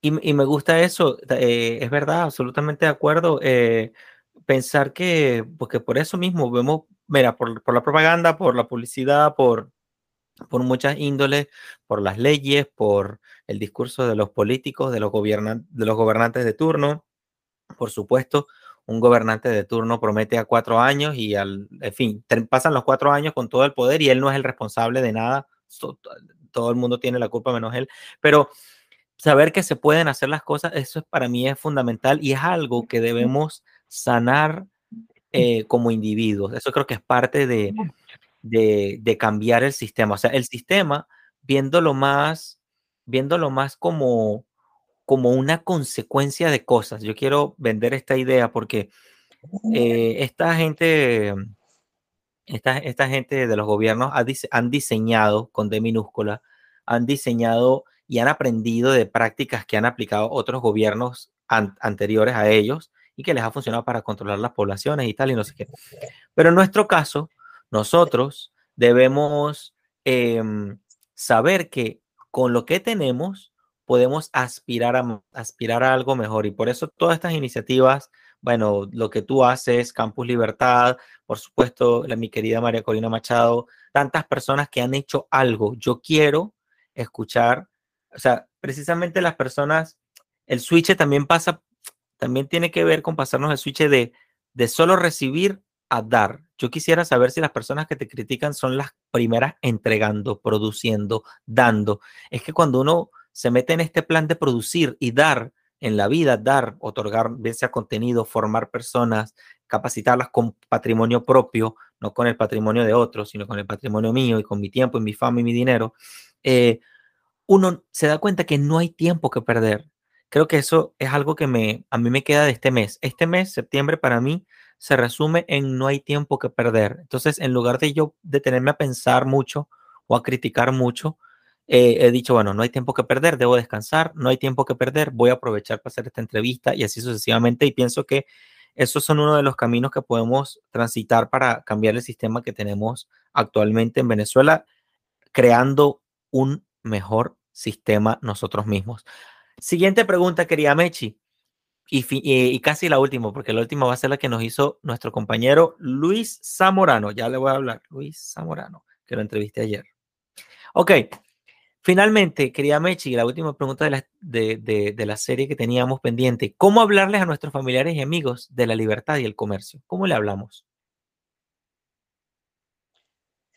Y, me gusta eso, eh, es verdad, absolutamente de acuerdo. Eh, pensar que, porque por eso mismo vemos mira, por, la propaganda, por la publicidad, por, por muchas índoles, por las leyes, por el discurso de los políticos, de los, de los gobernantes de turno. Por supuesto, un gobernante de turno promete a cuatro años y al, en fin, pasan los cuatro años con todo el poder y él no es el responsable de nada. todo el mundo tiene la culpa menos él. Pero saber que se pueden hacer las cosas, eso para mí es fundamental y es algo que debemos sanar eh, como individuos. Eso creo que es parte de, de, cambiar el sistema. O sea, el sistema, viéndolo más, viéndolo más como, como una consecuencia de cosas. Yo quiero vender esta idea porque eh, esta gente, esta, esta gente de los gobiernos han diseñado, con D minúscula, han diseñado y han aprendido de prácticas que han aplicado otros gobiernos anteriores a ellos y que les ha funcionado para controlar las poblaciones y tal, y no sé qué. Pero en nuestro caso, nosotros debemos em, saber que con lo que tenemos podemos aspirar a, aspirar a algo mejor. Y por eso todas estas iniciativas, bueno, lo que tú haces, Campus Libertad, por supuesto, la, mi querida María Corina Machado, tantas personas que han hecho algo. Yo quiero escuchar, o sea, precisamente las personas, el switch también pasa, también tiene que ver con pasarnos el switch de, de solo recibir a dar. Yo quisiera saber si las personas que te critican son las primeras entregando, produciendo, dando. Es que cuando uno se mete en este plan de producir y dar en la vida, dar, otorgar, bien sea contenido, formar personas, capacitarlas con patrimonio propio, no con el patrimonio de otros, sino con el patrimonio mío y con mi tiempo y mi fama y mi dinero, eh, uno se da cuenta que no hay tiempo que perder. Creo que eso es algo que me, a mí me queda de este mes. Este mes, septiembre, para mí se resume en no hay tiempo que perder. Entonces, en lugar de yo detenerme a pensar mucho o a criticar mucho, eh, he dicho, bueno, no hay tiempo que perder, debo descansar, no hay tiempo que perder, voy a aprovechar para hacer esta entrevista y así sucesivamente. Y pienso que esos son uno de los caminos que podemos transitar para cambiar el sistema que tenemos actualmente en Venezuela, creando un mejor sistema nosotros mismos. Siguiente pregunta, quería Mechi. Y, casi la última, porque la última va a ser la que nos hizo nuestro compañero Luis Zamorano. Ya le voy a hablar, Luis Zamorano, que lo entrevisté ayer. Ok, finalmente, quería Mechi, la última pregunta de la, de la serie que teníamos pendiente. ¿Cómo hablarles a nuestros familiares y amigos de la libertad y el comercio? ¿Cómo le hablamos?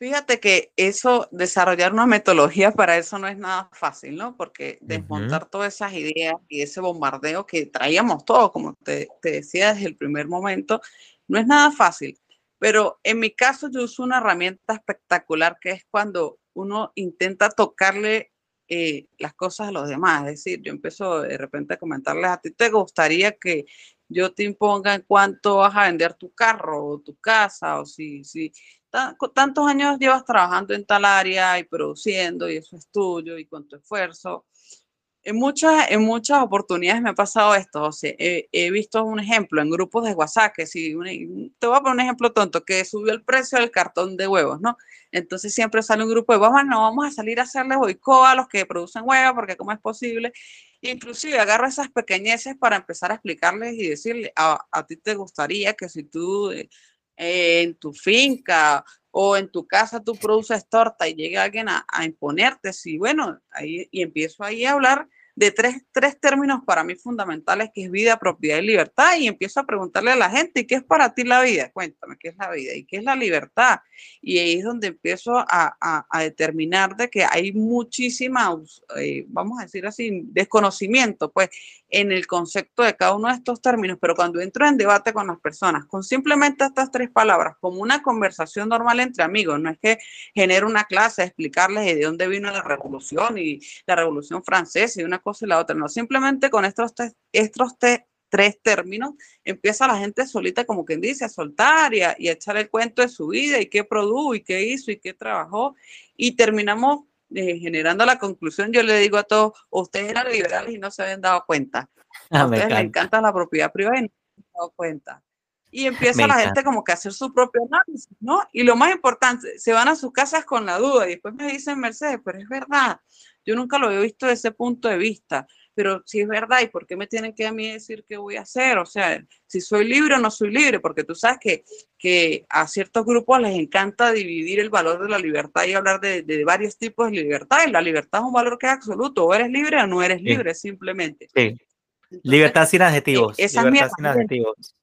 Fíjate que eso, desarrollar una metodología para eso no es nada fácil, ¿no? Porque desmontar todas esas ideas y ese bombardeo que traíamos todos, como te, decía desde el primer momento, no es nada fácil. Pero en mi caso yo uso una herramienta espectacular que es cuando uno intenta tocarle eh, las cosas a los demás. Es decir, yo empiezo de repente a comentarles, a ti te gustaría que yo te imponga en cuánto vas a vender tu carro o tu casa, o si, si tantos años llevas trabajando en tal área y produciendo y eso es tuyo y con tu esfuerzo. En muchas, en muchas oportunidades me ha pasado esto, o sea, he, visto un ejemplo en grupos de WhatsApp, que si, te voy a poner un ejemplo tonto, que subió el precio del cartón de huevos, ¿no? Entonces siempre sale un grupo de, vamos, no, vamos a salir a hacerle boicot a los que producen huevos, porque cómo es posible. Inclusive agarro esas pequeñeces para empezar a explicarles y decirle, a, a ti te gustaría que si tú eh, en tu finca o en tu casa tú produces torta y llega alguien a, imponerte, sí, bueno, ahí, y empiezo ahí a hablar de tres, tres términos para mí fundamentales, que es vida, propiedad y libertad, y empiezo a preguntarle a la gente, ¿y qué es para ti la vida? Cuéntame, ¿qué es la vida? ¿Y qué es la libertad? Y ahí es donde empiezo a, a, determinar de que hay muchísima, eh, vamos a decir así, desconocimiento, pues, en el concepto de cada uno de estos términos, pero cuando entro en debate con las personas, con simplemente estas tres palabras, como una conversación normal entre amigos, no es que genere una clase, explicarles de dónde vino la revolución y la revolución francesa y una y la otra, no, simplemente con estos, estos tres términos, empieza la gente solita, como quien dice, a soltar y a, y a echar el cuento de su vida y qué produjo y qué hizo y qué trabajó, y terminamos eh, generando la conclusión, yo le digo a todos, ustedes eran liberales y no se habían dado cuenta. A ah, ustedes les encanta la propiedad privada y no se han dado cuenta. Y empieza la gente como que a hacer su propio análisis, ¿no? Y lo más importante, se van a sus casas con la duda y después me dicen, Mercedes, pero es verdad, yo nunca lo he visto desde ese punto de vista pero si es verdad, ¿y por qué me tienen que a mí decir qué voy a hacer? O sea, si soy libre o no soy libre, porque tú sabes que, que a ciertos grupos les encanta dividir el valor de la libertad y hablar de, de varios tipos de libertad, y la libertad es un valor que es absoluto, o eres libre o no eres libre, simplemente. Sí. libertad sin adjetivos. libertad sin adjetivos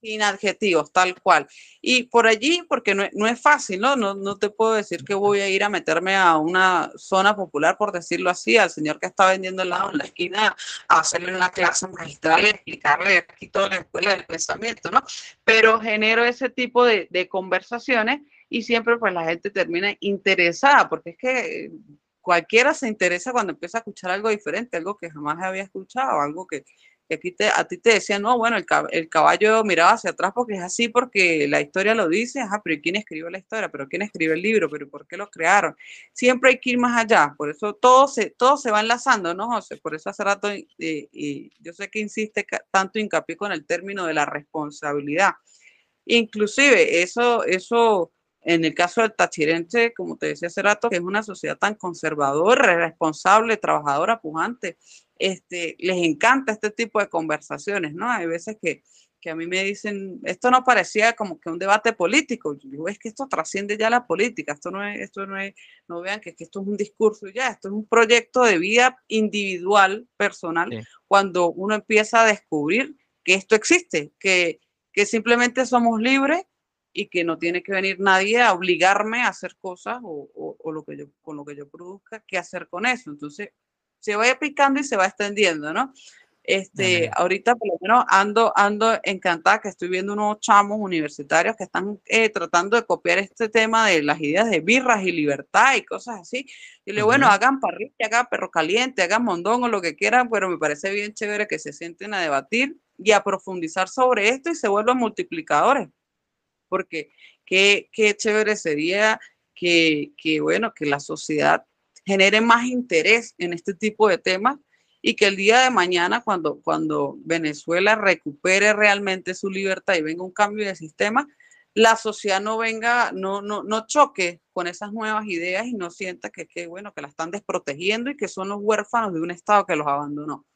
sin adjetivos, tal cual. Y por allí, porque no, es fácil, ¿no? ¿no? No te puedo decir que voy a ir a meterme a una zona popular, por decirlo así, al señor que está vendiendo helado en la esquina, a hacerle una clase magistral y explicarle aquí toda la escuela del pensamiento, ¿no? Pero genero ese tipo de, de conversaciones y siempre pues la gente termina interesada, porque es que cualquiera se interesa cuando empieza a escuchar algo diferente, algo que jamás había escuchado, algo que, que aquí te, a ti te decían, no, bueno, el, el, caballo miraba hacia atrás porque es así, porque la historia lo dice, ajá, pero ¿quién escribió la historia? ¿Pero quién escribió el libro? ¿Pero por qué lo crearon? Siempre hay que ir más allá, por eso todo se, se va enlazando, ¿no, José? Por eso hace rato, y yo sé que insiste tanto hincapié con el término de la responsabilidad. Inclusive, eso, eso, en el caso del Tachirense, como te decía hace rato, que es una sociedad tan conservadora, responsable, trabajadora, pujante, este, les encanta este tipo de conversaciones, ¿no? Hay veces que, que a mí me dicen, esto no parecía como que un debate político. Yo digo, es que esto trasciende ya la política, esto no es, esto no es, no vean que, esto es un discurso ya, esto es un proyecto de vida individual, personal, cuando uno empieza a descubrir que esto existe, que, que simplemente somos libres y que no tiene que venir nadie a obligarme a hacer cosas o, o, lo que yo, con lo que yo produzca, qué hacer con eso. Entonces, se va picando y se va extendiendo, ¿no? Este, ahorita por lo menos ando, ando encantada que estoy viendo unos chamos universitarios que están eh, tratando de copiar este tema de las ideas de birras y libertad y cosas así. Y le bueno, hagan parrilla, hagan perro caliente, hagan mondongo, lo que quieran, pero me parece bien chévere que se sienten a debatir y a profundizar sobre esto y se vuelvan multiplicadores. Porque qué, qué chévere sería que, que, bueno, que la sociedad genere más interés en este tipo de temas y que el día de mañana, cuando, cuando Venezuela recupere realmente su libertad y venga un cambio de sistema, la sociedad no venga, no, no, no choque con esas nuevas ideas y no sienta que, que, bueno, que la están desprotegiendo y que son los huérfanos de un Estado que los abandonó.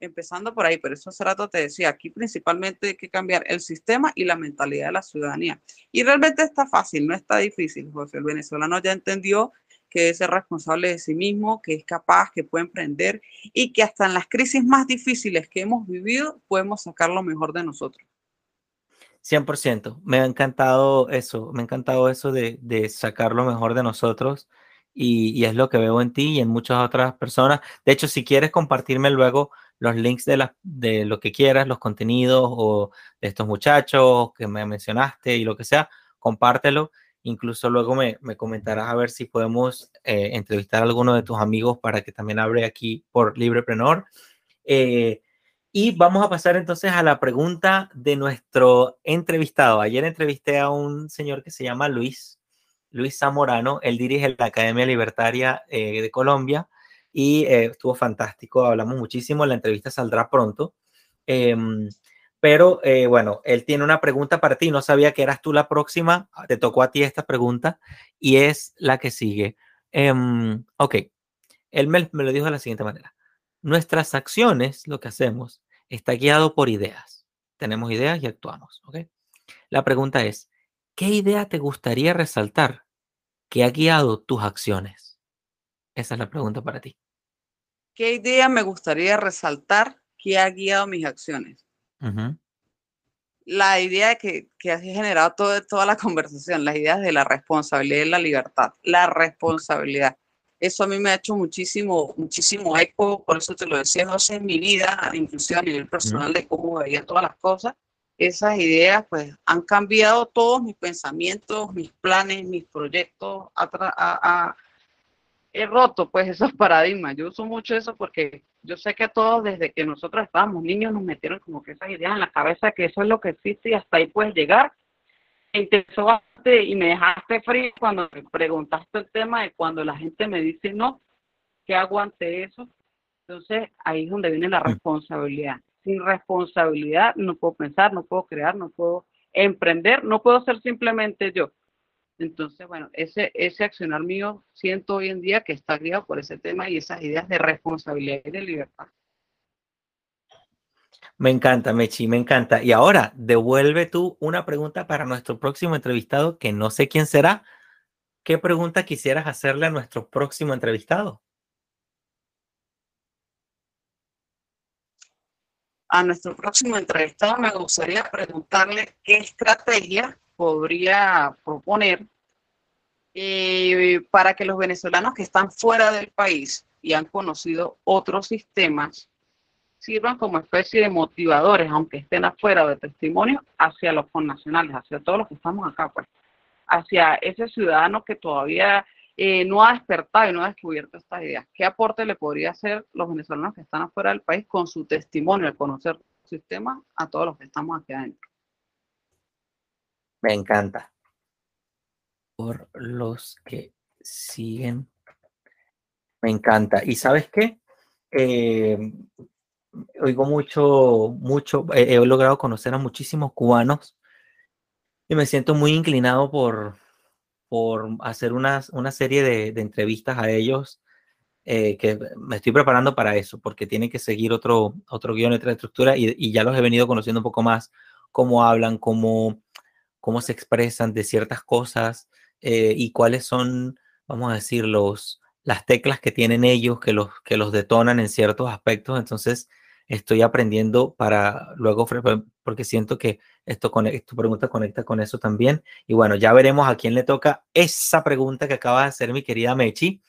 Empezando por ahí, pero eso hace rato te decía, aquí principalmente hay que cambiar el sistema y la mentalidad de la ciudadanía. Y realmente está fácil, no está difícil, José. El venezolano ya entendió que es responsable de sí mismo, que es capaz, que puede emprender y que hasta en las crisis más difíciles que hemos vivido podemos sacar lo mejor de nosotros. 100%. Me ha encantado eso, me ha encantado eso de, de sacar lo mejor de nosotros y, y, es lo que veo en ti y en muchas otras personas. De hecho, si quieres compartirme luego los links de, la, de lo que quieras, los contenidos o de estos muchachos que me mencionaste y lo que sea, compártelo Incluso luego me, comentarás a ver si podemos eh, entrevistar a alguno de tus amigos para que también hable aquí por Libreprenor. Eh, y vamos a pasar entonces a la pregunta de nuestro entrevistado. Ayer entrevisté a un señor que se llama Luis, Luis Zamorano. Él dirige la Academia Libertaria eh, de Colombia y estuvo fantástico. Hablamos muchísimo. La entrevista saldrá pronto. Em, pero eh, bueno, él tiene una pregunta para ti. No sabía que eras tú la próxima. Te tocó a ti esta pregunta y es la que sigue. Um, ok, él me, lo dijo de la siguiente manera. Nuestras acciones, lo que hacemos, está guiado por ideas. Tenemos ideas y actuamos. ¿ok? La pregunta es, ¿qué idea te gustaría resaltar que ha guiado tus acciones? Esa es la pregunta para ti. ¿Qué idea me gustaría resaltar que ha guiado mis acciones? La idea que, que ha generado toda la conversación, las ideas de la responsabilidad y la libertad, la responsabilidad. Eso a mí me ha hecho muchísimo, muchísimo eco, por eso te lo decía, José, en mi vida, inclusive a nivel personal, de cómo veía todas las cosas. Esas ideas, pues, han cambiado todos mis pensamientos, mis planes, mis proyectos, a, he roto pues esos paradigmas. Yo uso mucho eso porque yo sé que todos desde que nosotros estábamos niños nos metieron como que esas ideas en la cabeza que eso es lo que existe y hasta ahí puedes llegar. E y me dejaste frío cuando me preguntaste el tema de cuando la gente me dice no, que aguante eso. Entonces ahí es donde viene la responsabilidad. Sin responsabilidad no puedo pensar, no puedo crear, no puedo emprender, no puedo ser simplemente yo. Entonces, bueno, ese, ese accionar mío siento hoy en día que está guiado por ese tema y esas ideas de responsabilidad y de libertad. Me encanta, Mechi, me encanta. Y ahora, devuelve tú una pregunta para nuestro próximo entrevistado, que no sé quién será. ¿Qué pregunta quisieras hacerle a nuestro próximo entrevistado? A nuestro próximo entrevistado me gustaría preguntarle qué estrategia podría proponer eh, para que los venezolanos que están fuera del país y han conocido otros sistemas sirvan como especie de motivadores, aunque estén afuera de testimonio, hacia los connacionales, hacia todos los que estamos acá, pues, hacia ese ciudadano que todavía eh, no ha despertado y no ha descubierto estas ideas. ¿Qué aporte le podría hacer los venezolanos que están afuera del país con su testimonio, al conocer el sistema, a todos los que estamos aquí adentro? Me encanta por los que siguen. Me encanta. ¿Y sabes qué? Eh, oigo mucho, mucho, he, logrado conocer a muchísimos cubanos y me siento muy inclinado por, por hacer una, una serie de, entrevistas a ellos eh, que me estoy preparando para eso, porque tiene que seguir otro, otro guion, otra estructura y, y, ya los he venido conociendo un poco más cómo hablan, cómo, cómo se expresan de ciertas cosas eh, y cuáles son, vamos a decir, los, las teclas que tienen ellos que los, que los detonan en ciertos aspectos. Entonces, estoy aprendiendo para luego, porque siento que esto tu pregunta conecta con eso también. Y bueno, ya veremos a quién le toca esa pregunta que acaba de hacer mi querida Mechi.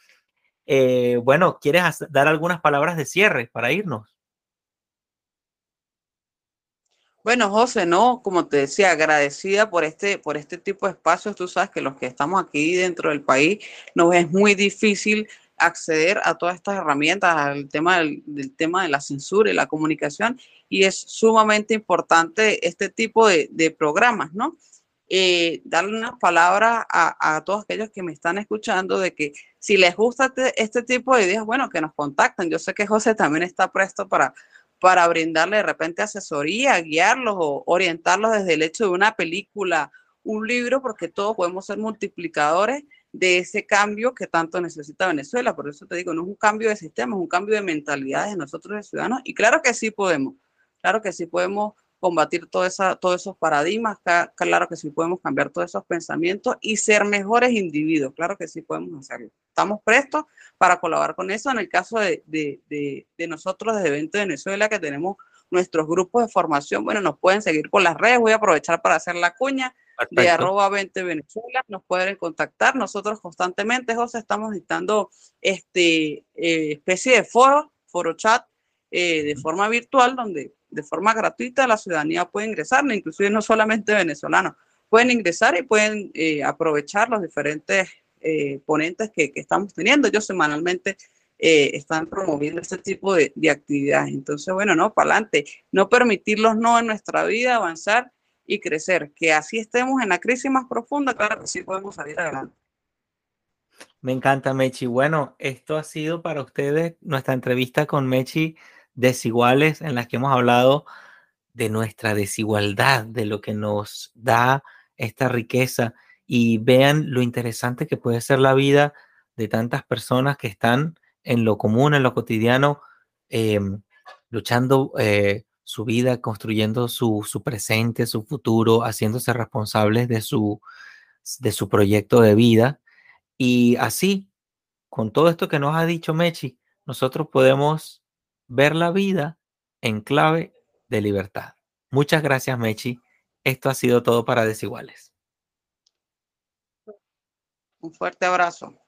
Eh, bueno, ¿quieres dar algunas palabras de cierre para irnos? Bueno, José, no, como te decía, agradecida por este, por este tipo de espacios. Tú sabes que los que estamos aquí dentro del país nos es muy difícil acceder a todas estas herramientas, al tema del, tema de la censura y la comunicación, y es sumamente importante este tipo de, programas, ¿no? Eh, darle unas palabras a, todos aquellos que me están escuchando de que si les gusta este, este, tipo de ideas, bueno, que nos contacten. Yo sé que José también está presto para, para brindarle de repente asesoría, guiarlos o orientarlos desde el hecho de una película, un libro, porque todos podemos ser multiplicadores de ese cambio que tanto necesita Venezuela. Por eso te digo, no es un cambio de sistema, es un cambio de mentalidades de nosotros de ciudadanos. Y claro que sí podemos, claro que sí podemos combatir todo esa, todos esos paradigmas, claro que sí podemos cambiar todos esos pensamientos y ser mejores individuos, claro que sí podemos hacerlo. Estamos prestos para colaborar con eso. En el caso de, de, de, de nosotros desde Evento Venezuela, que tenemos nuestros grupos de formación, bueno, nos pueden seguir por las redes, voy a aprovechar para hacer la cuña de arroba 20 Venezuela, nos pueden contactar. Nosotros constantemente, José, estamos dictando este eh, especie de foro, foro chat eh, de forma virtual, donde de forma gratuita la ciudadanía puede ingresar, inclusive no solamente venezolanos, pueden ingresar y pueden eh, aprovechar los diferentes ponentes que, que, estamos teniendo. Yo semanalmente están promoviendo este tipo de, de actividades. Entonces, bueno, no, para adelante, no permitirlos no en nuestra vida, avanzar y crecer. Que así estemos en la crisis más profunda, claro que sí podemos salir adelante. Me encanta, Mechi. Bueno, esto ha sido para ustedes nuestra entrevista con Mechi Desiguales, en la que hemos hablado de nuestra desigualdad, de lo que nos da esta riqueza. Y vean lo interesante que puede ser la vida de tantas personas que están en lo común, en lo cotidiano, em, luchando eh, su vida, construyendo su, presente, su futuro, haciéndose responsables de su, de su proyecto de vida. Y así, con todo esto que nos ha dicho Mechi, nosotros podemos ver la vida en clave de libertad. Muchas gracias, Mechi. Esto ha sido todo para Desiguales. Un fuerte abrazo.